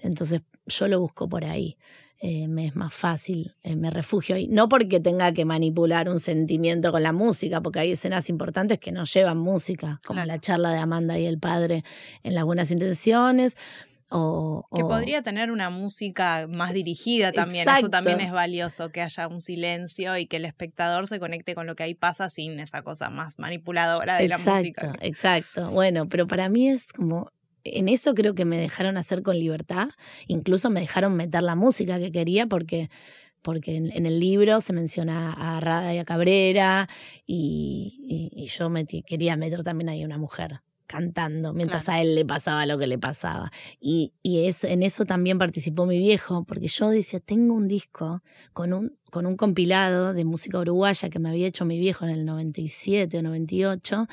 Entonces yo lo busco por ahí. Eh, me es más fácil, eh, me refugio ahí. No porque tenga que manipular un sentimiento con la música, porque hay escenas importantes que no llevan música, como Claro. la charla de Amanda y el padre en las buenas intenciones. O, Que o- podría tener una música más dirigida también. Eso también es valioso, que haya un silencio y que el espectador se conecte con lo que ahí pasa sin esa cosa más manipuladora de la música. Exacto. Bueno, pero para mí es como. En eso creo que me dejaron hacer con libertad. Incluso me dejaron meter la música que quería porque. Porque en, en el libro se menciona a Rada y a Cabrera y, y- y yo metí- quería meter también ahí una mujer cantando mientras a él le pasaba lo que le pasaba. Y, y es, en eso también participó mi viejo, porque yo decía, tengo un disco con un, con un compilado de música uruguaya que me había hecho mi viejo en el 97 o 98,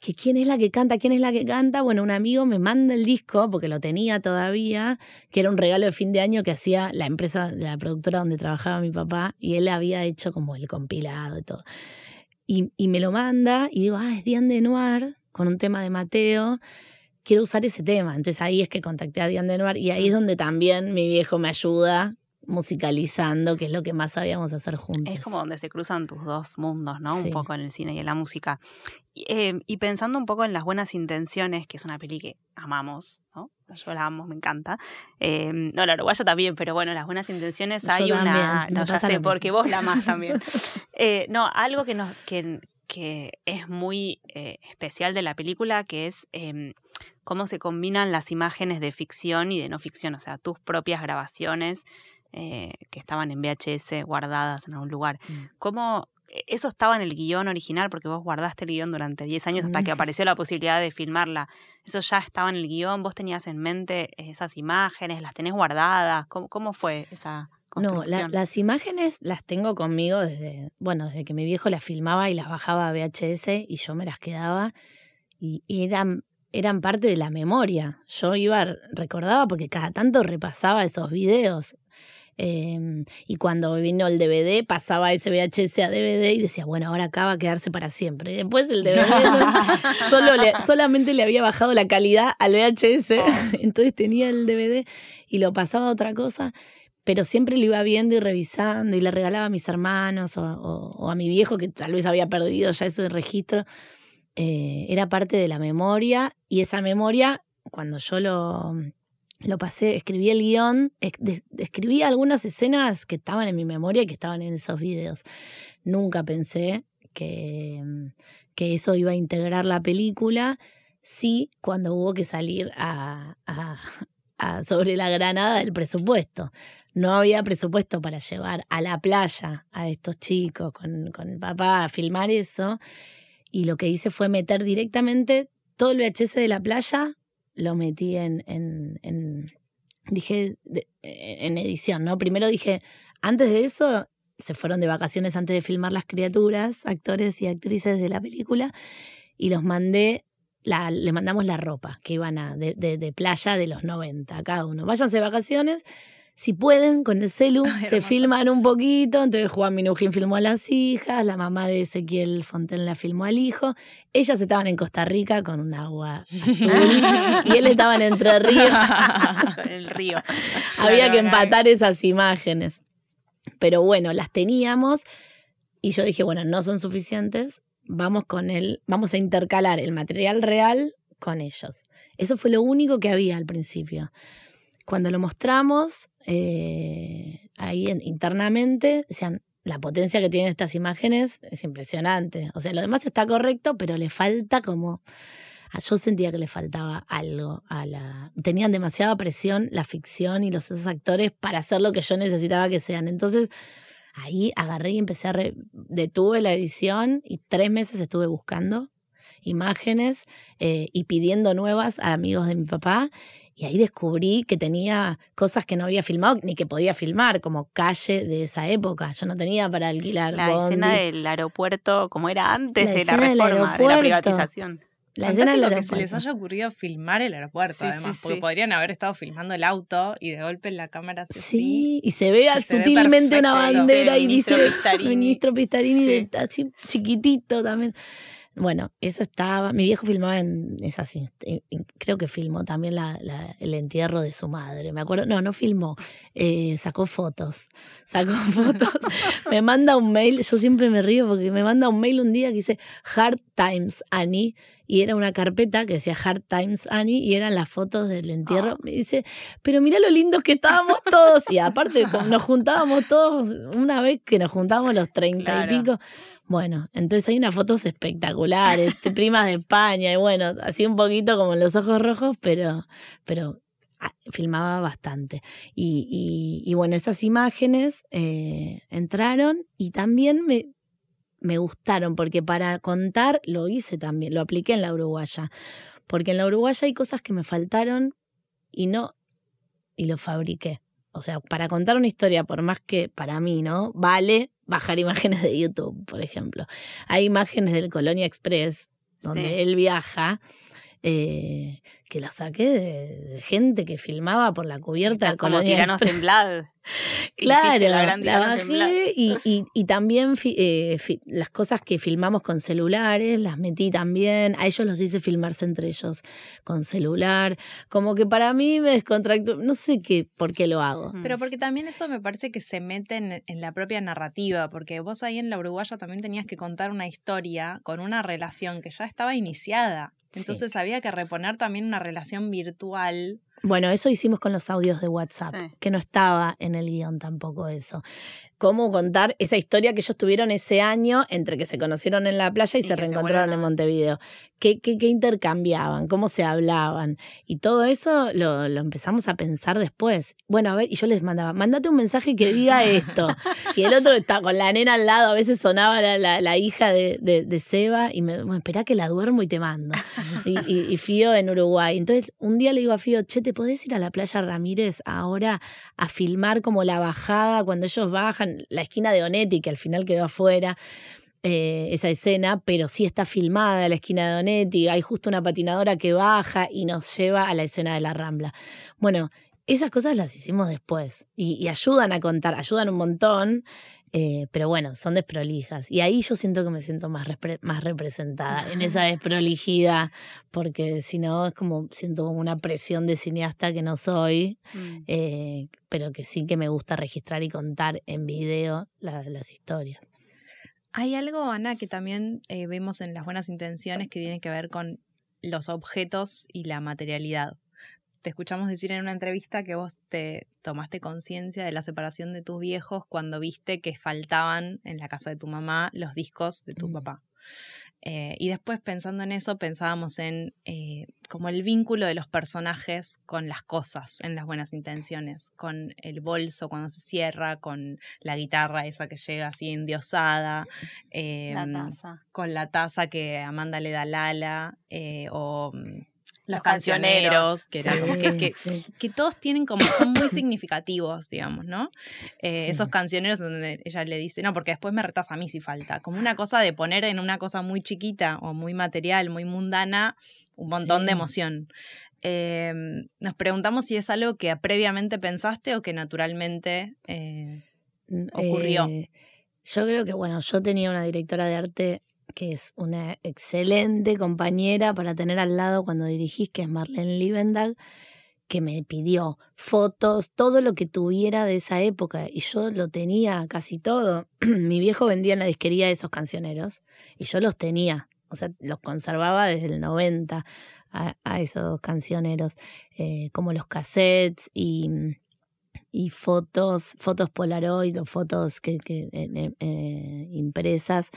que quién es la que canta, quién es la que canta. Bueno, un amigo me manda el disco, porque lo tenía todavía, que era un regalo de fin de año que hacía la empresa de la productora donde trabajaba mi papá, y él había hecho como el compilado y todo. Y, y me lo manda y digo, ah, es Diane de Noir, con un tema de Mateo, quiero usar ese tema. Entonces ahí es que contacté a Diane de Noir y ahí es donde también mi viejo me ayuda musicalizando, que es lo que más sabíamos hacer juntos. Es como donde se cruzan tus dos mundos, ¿no? Sí. Un poco en el cine y en la música. Y, eh, y pensando un poco en Las Buenas Intenciones, que es una peli que amamos, ¿no? Yo la amo, me encanta. Eh, no, la uruguaya también, pero bueno, Las Buenas Intenciones Yo hay una... también, No, ya sé, porque vos la amás también. Eh, no, algo que, nos, que, que es muy eh, especial de la película, que es eh, cómo se combinan las imágenes de ficción y de no ficción, o sea, tus propias grabaciones eh, que estaban en VHS guardadas en algún lugar. Mm. ¿Cómo eh, eso estaba en el guion original? Porque vos guardaste el guion durante 10 años hasta Mm. que apareció la posibilidad de filmarla. ¿Eso ya estaba en el guion? ¿Vos tenías en mente esas imágenes? ¿Las tenés guardadas? ¿Cómo, cómo fue esa No, la- las imágenes las tengo conmigo desde, bueno, desde que mi viejo las filmaba y las bajaba a VHS y yo me las quedaba y, y eran, eran parte de la memoria. Yo iba, recordaba porque cada tanto repasaba esos videos. Eh, y cuando vino el DVD, pasaba ese VHS a DVD y decía, bueno, ahora acá va a quedarse para siempre. Y después el DVD no- solo le- solamente le había bajado la calidad al VHS, entonces tenía el DVD y lo pasaba a otra cosa pero siempre lo iba viendo y revisando y le regalaba a mis hermanos o, a mi viejo que tal vez había perdido ya ese registro. Eh, era parte de la memoria y esa memoria, cuando yo lo, lo pasé, escribí el guion, es- de- escribí algunas escenas que estaban en mi memoria y que estaban en esos videos. Nunca pensé que, que eso iba a integrar la película. Sí, cuando hubo que salir a- sobre la granada del presupuesto no había presupuesto para llevar a la playa a estos chicos con, con el papá a filmar eso. Y lo que hice fue meter directamente todo el VHS de la playa, lo metí en, en, dije, en edición, ¿no? Primero dije, antes de eso, se fueron de vacaciones antes de filmar las criaturas, actores y actrices de la película, y los mandé la, le mandamos la ropa que iban a, de, de- de playa de los 90 a cada uno. Váyanse de vacaciones. Si pueden, con el celu, Ay, se hermoso. filman un poquito. Entonces Juan Minujín filmó a las hijas, la mamá de Ezequiel Fonten la filmó al hijo. Ellas estaban en Costa Rica con un agua azul y él estaba en Entre Ríos. El río. Había que empatar esas imágenes. Pero bueno, las teníamos y yo dije, bueno, no son suficientes, vamos con el, vamos a intercalar el material real con ellos. Eso fue lo único que había al principio. Cuando lo mostramos eh, ahí en- internamente, decían, la potencia que tienen estas imágenes es impresionante. O sea, lo demás está correcto, pero le falta como... Ah, Yo sentía que le faltaba algo a la. Tenían demasiada presión la ficción y los esos actores para hacer lo que yo necesitaba que sean. Entonces, ahí agarré y empecé a. re- Detuve la edición y tres meses estuve buscando imágenes eh, y pidiendo nuevas a amigos de mi papá. Y ahí descubrí que tenía cosas que no había filmado ni que podía filmar, como calle de esa época. Yo no tenía para alquilar. La bondi. escena del aeropuerto, como era antes La de la del reforma, de la privatización. La escena del que se les haya ocurrido filmar el aeropuerto, Sí, además, sí, porque sí. podrían haber estado filmando el auto y de golpe la cámara así. Sí, y se ve Y se ve sutilmente una bandera y dice ministro Pistarini. ministro Pistarini, de- Sí. así chiquitito también. Bueno, eso estaba. Mi viejo filmaba en esas. en- en- Creo que filmó también la, la- el entierro de su madre. Me acuerdo. No, no filmó. eh, sacó fotos. Sacó fotos. me manda un mail. Yo siempre me río porque me manda un mail un día que dice Hard Times Annie. Y era una carpeta que decía Hard Times Annie y eran las fotos del entierro. Me dice, pero mira lo lindos que estábamos todos. Y aparte, nos juntábamos todos, una vez que nos juntábamos los treinta y pico. Bueno, entonces hay unas fotos espectaculares, de primas de España, y bueno, así un poquito como los ojos rojos, pero, pero ah, filmaba bastante. Y, y- y bueno, esas imágenes eh, entraron y también me, me gustaron, porque para contar lo hice también, lo apliqué en la uruguaya. Porque en la uruguaya hay cosas que me faltaron y no, y lo fabriqué. O sea, para contar una historia, por más que para mí, ¿no? Vale bajar imágenes de YouTube, por ejemplo. Hay imágenes del Colonia Express, donde Sí. él viaja, eh, que las saqué de, de gente que filmaba por la cubierta del como tiranos temblad. Claro, la la bajé y, y, y también fi- eh, fi- las cosas que filmamos con celulares, las metí también. A ellos los hice filmarse entre ellos con celular. Como que para mí me descontractó. No sé qué, por qué lo hago. Pero porque también eso me parece que se mete en, en la propia narrativa, porque vos ahí en la Uruguaya también tenías que contar una historia con una relación que ya estaba iniciada. Sí. Entonces había que reponer también una relación virtual. Bueno, eso hicimos con los audios de WhatsApp, Sí. que no estaba en el guion tampoco eso. Cómo contar esa historia que ellos tuvieron ese año entre que se conocieron en la playa y, Y se reencontraron en Montevideo. ¿Qué, qué, qué intercambiaban? ¿Cómo se hablaban? Y todo eso lo, lo empezamos a pensar después. Bueno, a ver, y yo les mandaba, mandate un mensaje que diga esto. y el otro está con la nena al lado, a veces sonaba la, la- la hija de, de- de Seba y me, bueno, esperá que la duermo y te mando. Y, y- y Fío en Uruguay. Entonces, un día le digo a Fío, che, ¿te podés ir a la playa Ramírez ahora a filmar como la bajada cuando ellos bajan, la esquina de Onetti, que al final quedó afuera? eh, esa escena, pero sí está filmada la esquina de Donetti, hay justo una patinadora que baja y nos lleva a la escena de la Rambla. Bueno, esas cosas las hicimos después y, y ayudan a contar, ayudan un montón, eh, pero bueno, son desprolijas. Y ahí yo siento que me siento más, repre- más representada en esa desprolijidad, porque si no es como siento como una presión de cineasta que no soy, Mm. eh, pero que sí que me gusta registrar y contar en video la- las historias. Hay algo, Ana, que también eh, vemos en las buenas intenciones que tiene que ver con los objetos y la materialidad. Te escuchamos decir en una entrevista que vos te tomaste conciencia de la separación de tus viejos cuando viste que faltaban en la casa de tu mamá los discos de tu Mm. papá. Eh, y después pensando en eso pensábamos en eh, como el vínculo de los personajes con las cosas en las buenas intenciones, con el bolso cuando se cierra, con la guitarra esa que llega así endiosada, eh, La taza. con la taza que Amanda le da a Lala, eh, o mm, los, cancioneros, cancioneros, que, era Sí, como que, que, sí. que todos tienen como, son muy significativos, digamos, ¿no? Eh, Sí. Esos cancioneros donde ella le dice, no, porque después me retas a mí si falta. Como una cosa de poner en una cosa muy chiquita o muy material, muy mundana, un montón de emoción. Eh, nos preguntamos si es algo que previamente pensaste o que naturalmente... eh, ocurrió? Eh, yo creo que, bueno, yo tenía una directora de arte que es una excelente compañera para tener al lado cuando dirigís, que es Marlene Liebendag, que me pidió fotos, todo lo que tuviera de esa época, y yo lo tenía casi todo. Mi viejo vendía en la disquería esos cancioneros, y yo los tenía, o sea, los conservaba desde el 90 a, esos cancioneros, eh, como los cassettes y y fotos, fotos Polaroid o fotos que, que, eh, eh, impresas.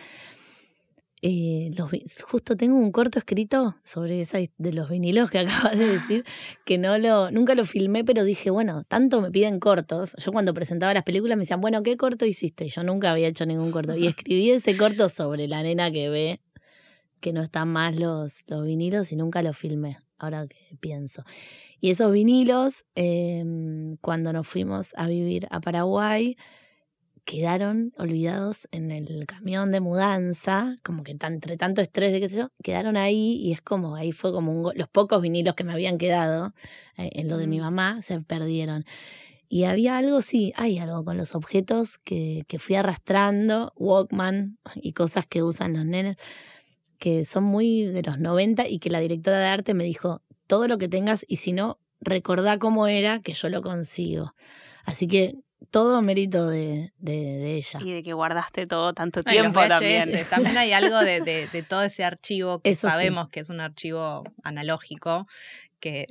Eh, los, justo tengo un corto escrito sobre esa de los vinilos que acabas de decir, que no lo, nunca lo filmé, pero dije, bueno, tanto me piden cortos. Yo cuando presentaba las películas me decían, bueno, ¿qué corto hiciste? Y yo nunca había hecho ningún corto. Y escribí ese corto sobre la nena que ve que no están más los, los vinilos y nunca los filmé, ahora que pienso. Y esos vinilos, em, cuando nos fuimos a vivir a Paraguay, quedaron olvidados en el camión de mudanza, como que entre tanto estrés de qué sé yo, quedaron ahí y es como, ahí fue como los pocos vinilos que me habían quedado eh, en lo de mi mm. mamá se perdieron. Y había algo, sí, hay algo con los objetos que, que fui arrastrando, Walkman y cosas que usan los nenes, que son muy de los 90 y que la directora de arte me dijo, todo lo que tengas y si no, recordá cómo era que yo lo consigo. Así que todo mérito de, de, ella. Y de que guardaste todo tanto tiempo también. También hay algo de, de todo ese archivo que sabemos que es un archivo analógico, que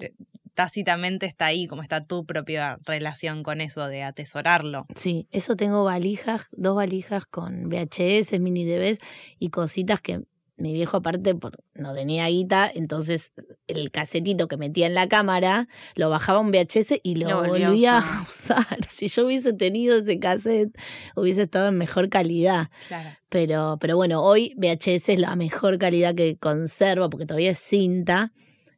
tácitamente está ahí, como está tu propia relación con eso de atesorarlo. Sí, eso tengo valijas, dos valijas con VHS, mini DVDs y cositas que mi viejo aparte por, no tenía guita, entonces el casetito que metía en la cámara lo bajaba un VHS y lo, volvía a usar. Si yo hubiese tenido ese cassette, hubiese estado en mejor calidad. Pero, pero bueno, hoy VHS es la mejor calidad que conservo porque todavía es cinta.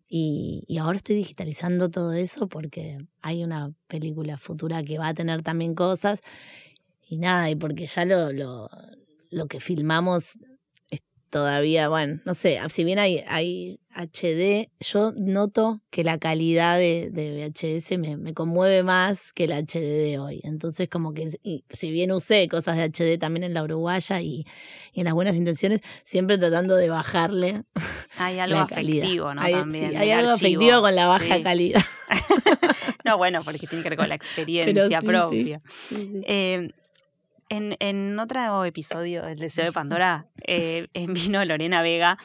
Y, y, ahora estoy digitalizando todo eso porque hay una película futura que va a tener también cosas. Y nada, y porque ya lo, lo, lo que filmamos todavía, bueno, no sé, si bien hay, hay HD, yo noto que la calidad de, VHS me, me, conmueve más que el HD de hoy. Entonces, como que si bien usé cosas de HD también en la Uruguaya y, en las buenas intenciones, siempre tratando de bajarle. Hay algo afectivo, ¿no? Hay, también. hay algo afectivo con la baja calidad. no, bueno, porque tiene que ver con la experiencia propia. Eh, en, en otro episodio del Deseo de Pandora eh, vino Lorena Vega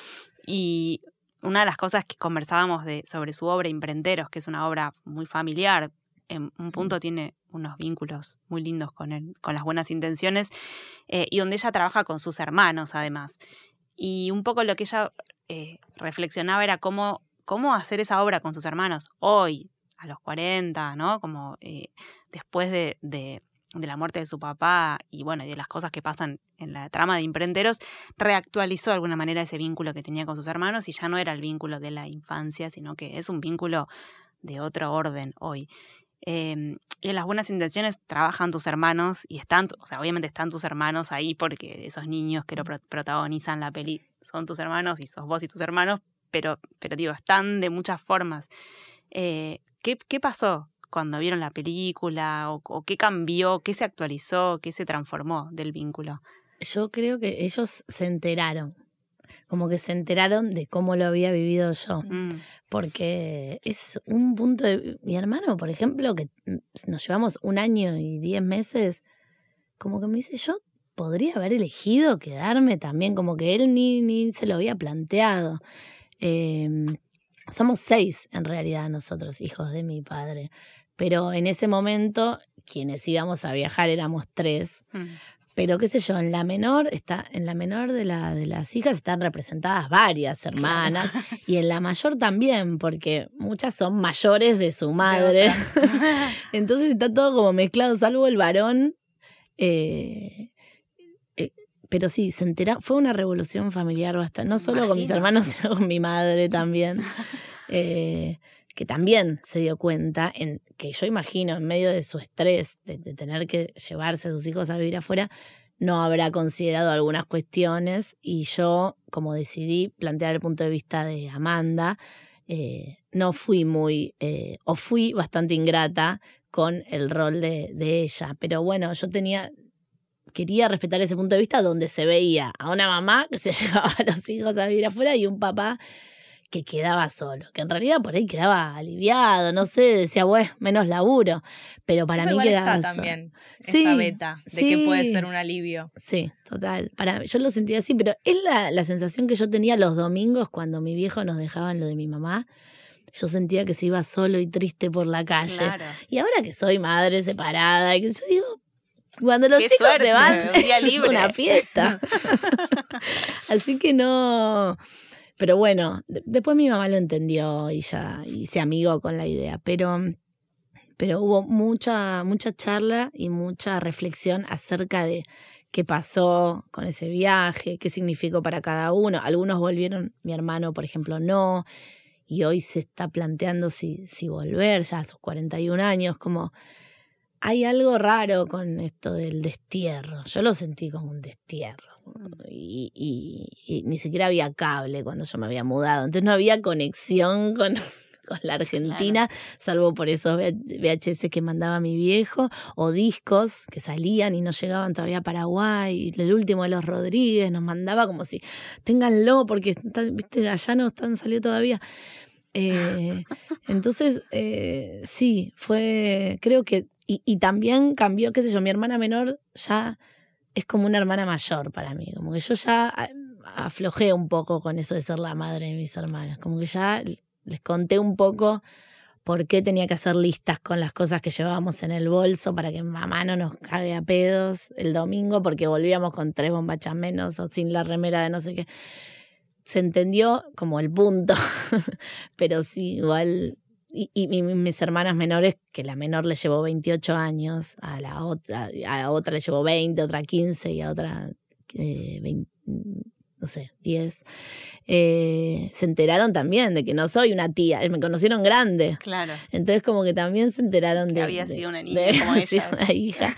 y una de las cosas que conversábamos de, sobre su obra Imprenteros, que es una obra muy familiar, en un punto tiene unos vínculos muy lindos con, el, con las buenas intenciones, eh, y donde ella trabaja con sus hermanos además. Y un poco lo que ella eh, reflexionaba era cómo, cómo hacer esa obra con sus hermanos hoy, a los 40, ¿no? Como eh, después de, de la muerte de su papá y bueno, de las cosas que pasan en la trama de Imprenteros, reactualizó de alguna manera ese vínculo que tenía con sus hermanos y ya no era el vínculo de la infancia, sino que es un vínculo de otro orden hoy. Y en las buenas intenciones trabajan tus hermanos y están, o sea, obviamente están tus hermanos ahí porque esos niños que lo protagonizan la peli son tus hermanos y sos vos y tus hermanos, pero, pero digo, están de muchas formas. Eh, ¿qué, ¿Qué pasó cuando vieron la película o, qué cambió, qué se actualizó, qué se transformó del vínculo? Yo creo que ellos se enteraron, como que se enteraron de cómo lo había vivido yo. Mm. Porque es un punto de... Mi hermano, por ejemplo, que nos llevamos un año y diez meses, como que me dice, yo podría haber elegido quedarme también, como que él ni, ni se lo había planteado. Em, somos seis en realidad nosotros, hijos de mi padre pero en ese momento quienes íbamos a viajar éramos tres. Mm. Pero qué sé yo, en la menor está, en la menor de, la, de las hijas están representadas varias hermanas y en la mayor también, porque muchas son mayores de su madre. Entonces está todo como mezclado, salvo el varón. Eh, eh, pero sí, se entera, fue una revolución familiar bastante, no solo con mis hermanos, sino con mi madre también. Eh, que también se dio cuenta, en, que yo imagino en medio de su estrés de, tener que llevarse a sus hijos a vivir afuera, no habrá considerado algunas cuestiones y yo, como decidí plantear el punto de vista de Amanda, eh, no fui muy, eh, o fui bastante ingrata con el rol de, de ella. Pero bueno, yo tenía, quería respetar ese punto de vista donde se veía a una mamá que se llevaba a los hijos a vivir afuera y un papá que quedaba solo, que en realidad por ahí quedaba aliviado, no sé, decía, bueno, menos laburo, pero para mí quedaba está también esa beta de que puede ser un alivio. Sí, total. Para yo lo sentía así, pero es la, la sensación que yo tenía los domingos cuando mi viejo nos dejaba en lo de mi mamá. Yo sentía que se iba solo y triste por la calle. Y ahora que soy madre separada, que yo digo, cuando los chicos se van, es una fiesta. Así que no, pero bueno, después mi mamá lo entendió y ya y se amigó con la idea. Pero, pero hubo mucha, mucha charla y mucha reflexión acerca de qué pasó con ese viaje, qué significó para cada uno. Algunos volvieron, mi hermano, por ejemplo, no. Y hoy se está planteando si, si volver ya a sus 41 años, como hay algo raro con esto del destierro. Yo lo sentí como un destierro. Y, y, ni siquiera había cable cuando yo me había mudado. Entonces no había conexión con, con la Argentina, salvo por esos VHS que mandaba mi viejo, o discos que salían y no llegaban todavía a Paraguay. El último de los Rodríguez nos mandaba como si, ténganlo, porque ¿viste? allá no están saliendo todavía. Eh, entonces, eh, sí, fue, creo que, y, y también cambió, qué sé yo, mi hermana menor ya es como una hermana mayor para mí, como que yo ya aflojé un poco con eso de ser la madre de mis hermanas, como que ya les conté un poco por qué tenía que hacer listas con las cosas que llevábamos en el bolso para que mamá no nos cague a pedos el domingo porque volvíamos con tres bombachas menos o sin la remera de no sé qué. Se entendió como el punto, pero sí, igual. Y, y, mis hermanas menores, que la menor le llevó 28 años, a la otra, a la otra le llevó 20, otra 15 y a otra eh, 20, no sé, 10, eh, se enteraron también de que no soy una tía, me conocieron grande. Claro. Entonces como que también se enteraron que de... había sido una niña como ella. una hija.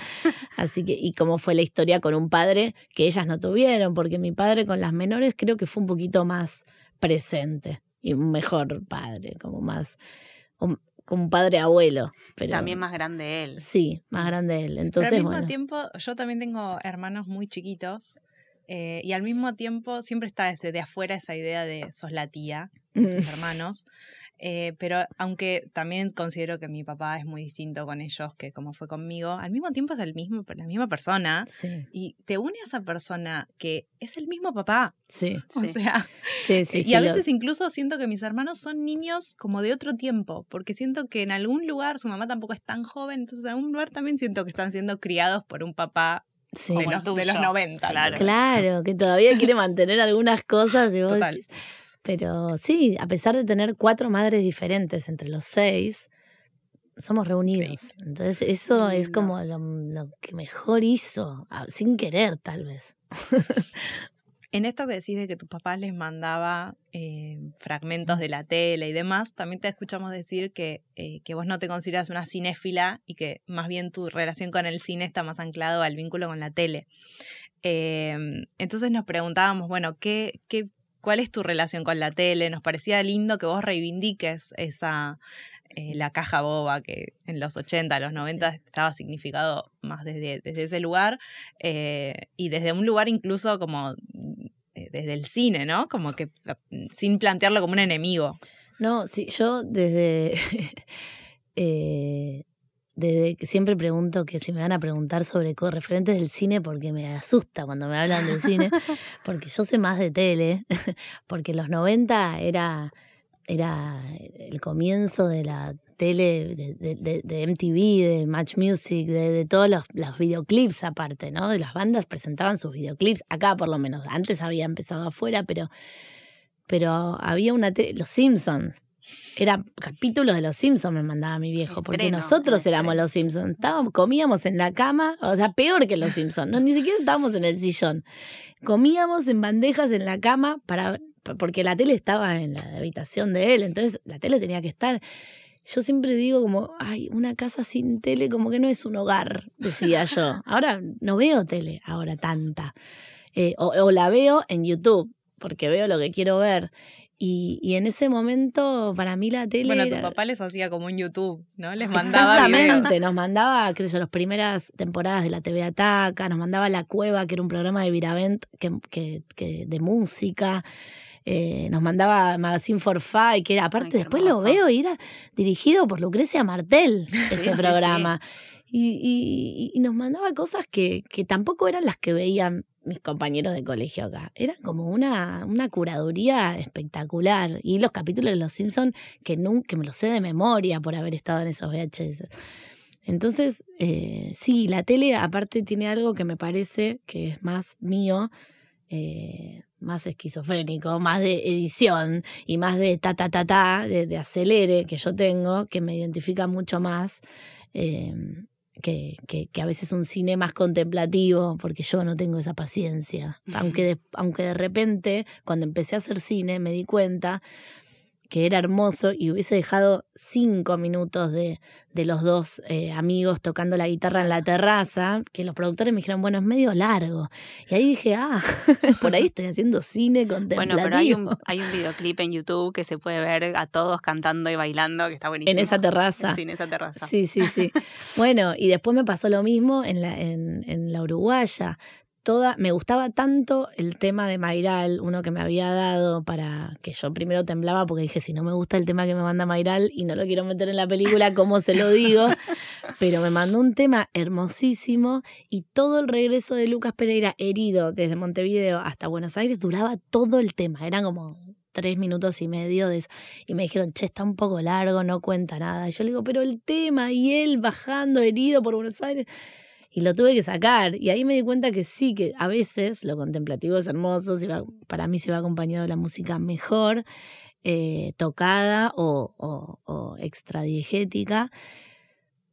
Así que, y cómo fue la historia con un padre que ellas no tuvieron, porque mi padre con las menores creo que fue un poquito más presente y un mejor padre, como más... como un padre abuelo. Pero, también más grande él. Sí, más grande él. Entonces, pero al mismo bueno. tiempo, yo también tengo hermanos muy chiquitos eh, y al mismo tiempo siempre está desde de afuera esa idea de sos la tía de tus hermanos. Eh, pero aunque también considero que mi papá es muy distinto con ellos que como fue conmigo, al mismo tiempo es el mismo, la misma persona. Sí. Y te une a esa persona que es el mismo papá. Sí. O sea, sí, sí, y sí, a lo- veces incluso siento que mis hermanos son niños como de otro tiempo, porque siento que en algún lugar su mamá tampoco es tan joven, entonces en algún lugar también siento que están siendo criados por un papá sí. de, los, de los tuyo. 90. Claro. Claro, que todavía quiere mantener algunas cosas y vos Total. decís- Pero sí, a pesar de tener cuatro madres diferentes entre los seis, somos reunidos. Entonces eso es como lo, lo que mejor hizo, sin querer tal vez. En esto que decís de que tu papá les mandaba eh, fragmentos de la tele y demás, también te escuchamos decir que, eh, que vos no te consideras una cinéfila y que más bien tu relación con el cine está más anclado al vínculo con la tele. Eh, entonces nos preguntábamos, bueno, ¿qué, qué, ¿cuál es tu relación con la tele? Nos parecía lindo que vos reivindiques esa, eh, la caja boba que en los 80, los 90 estaba significado más desde, desde ese lugar eh, y desde un lugar incluso como eh, desde el cine, ¿no? Como que mm, sin plantearlo como un enemigo. No, sí, yo desde, desde que siempre pregunto que si me van a preguntar sobre referentes del cine porque me asusta cuando me hablan del cine, porque yo sé más de tele, porque los 90 era, era el comienzo de la tele, de, de- de- de MTV, de Match Music, de, de todos los, los videoclips aparte, ¿no? De las bandas presentaban sus videoclips, acá por lo menos, antes había empezado afuera, pero, pero había una tele, Los Simpsons. Era capítulos de Los Simpsons me mandaba mi viejo, porque nosotros éramos. Los Simpsons. Estábamos, comíamos en la cama, o sea, peor que Los Simpsons. No, ni siquiera estábamos en el sillón. Comíamos en bandejas en la cama para porque la tele estaba en la habitación de él, entonces la tele tenía que estar. Yo siempre digo como, ay, una casa sin tele como que no es un hogar, decía yo. Ahora no veo tele, ahora tanta. Eh, o, o la veo en YouTube, porque veo lo que quiero ver. Y, y en ese momento, para mí la tele. Bueno, tu era- papá les hacía como un YouTube, ¿no? Les mandaba Exactamente, videos. nos mandaba, qué sé yo, las primeras temporadas de la TV Ataca, nos mandaba La Cueva, que era un programa de Viravent que, que, que- de música, eh, nos mandaba Magazine for Five, que era, aparte después lo veo y era dirigido por Lucrecia Martel, ese sí, programa. Y, y- y nos mandaba cosas que, que tampoco eran las que veían mis compañeros de colegio acá. Eran como una, una curaduría espectacular. Y los capítulos de Los Simpsons que nunca que me los sé de memoria por haber estado en esos VHS. Entonces, eh, sí, la tele aparte tiene algo que me parece que es más mío, eh, más esquizofrénico, más de edición y más de ta ta ta ta, de, de acelere que yo tengo, que me identifica mucho más. eh, que, que, que, a veces un cine más contemplativo, porque yo no tengo esa paciencia. Aunque de, aunque de repente, cuando empecé a hacer cine, me di cuenta que era hermoso y hubiese dejado cinco minutos de, de los dos eh, amigos tocando la guitarra en la terraza, que los productores me dijeron, bueno, es medio largo. Y ahí dije, ah, por ahí estoy haciendo cine contemplativo. Bueno, pero hay un, hay un videoclip en YouTube que se puede ver a todos cantando y bailando, que está buenísimo. En esa terraza. Sí, en esa terraza. Sí, sí, sí. bueno, y después me pasó lo mismo en la, en, en la Uruguaya toda, me gustaba tanto el tema de Mayral, uno que me había dado para que yo primero temblaba porque dije, si no me gusta el tema que me manda Mayral y no lo quiero meter en la película, ¿cómo se lo digo? Pero me mandó un tema hermosísimo y todo el regreso de Lucas Pereira herido desde Montevideo hasta Buenos Aires duraba todo el tema, eran como tres minutos y medio de eso. Y me dijeron, che, está un poco largo, no cuenta nada. Y yo le digo, pero el tema y él bajando herido por Buenos Aires y lo tuve que sacar. Y ahí me di cuenta que sí, que a veces lo contemplativo es hermoso, para mí se va acompañado de la música mejor, eh, tocada o, o, o extradiegética,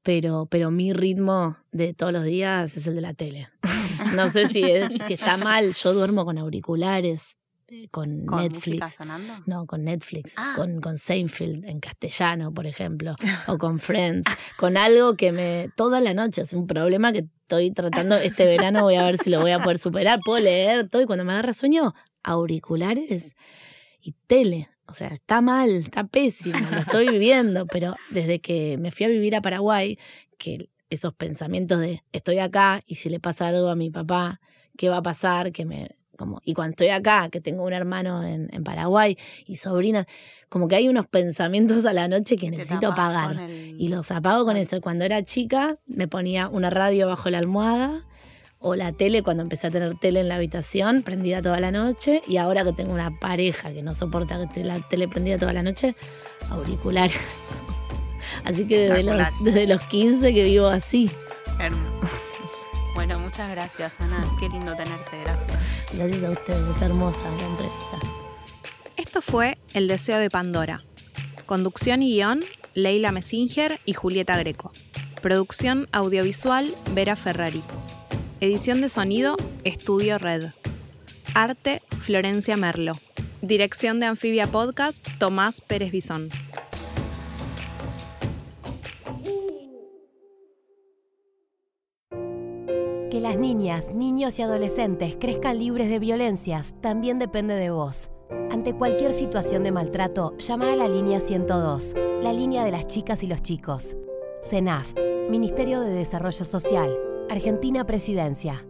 pero, pero mi ritmo de todos los días es el de la tele. no sé si, es, si está mal, yo duermo con auriculares, con, Netflix. sonando? No, con Netflix, Ah. con, con Seinfeld en castellano, por ejemplo, o con Friends, con algo que me toda la noche es un problema que estoy tratando este verano, voy a ver si lo voy a poder superar, puedo leer todo y cuando me agarra sueño, auriculares y tele. O sea, está mal, está pésimo, lo estoy viviendo, pero desde que me fui a vivir a Paraguay, que esos pensamientos de estoy acá y si le pasa algo a mi papá, ¿qué va a pasar? Que me, como, y cuando estoy acá, que tengo un hermano en, en Paraguay y sobrina, como que hay unos pensamientos a la noche que necesito apagar. el- Y los apago con eso. Cuando era chica, me ponía una radio bajo la almohada o la tele cuando empecé a tener tele en la habitación, prendida toda la noche. Y ahora que tengo una pareja que no soporta que esté la tele prendida toda la noche, auriculares. Así que desde los, desde los 15 que vivo así. Hermoso. Bueno, muchas gracias, Ana. Qué lindo tenerte. Gracias. Gracias a ustedes, es hermosa la entrevista. Esto fue El Deseo de Pandora. Conducción y guion, Leila Messinger y Julieta Greco. Producción audiovisual, Vera Ferrari. Edición de sonido, Estudio Red. Arte, Florencia Merlo. Dirección de Anfibia Podcast, Tomás Pérez Bisón. Las niñas, niños y adolescentes crezcan libres de violencias también depende de vos. Ante cualquier situación de maltrato, llama a la línea 102, la línea de las chicas y los chicos. CENAF, Ministerio de Desarrollo Social, Argentina Presidencia.